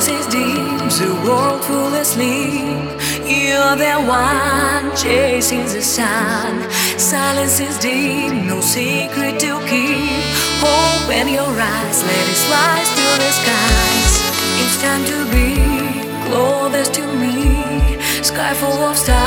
space is deep, the world full of sleep. You're the one chasing the sun. Silence is deep, no secret to keep. Open your eyes, let it rise to the skies. It's time to be closest to me, sky full of stars.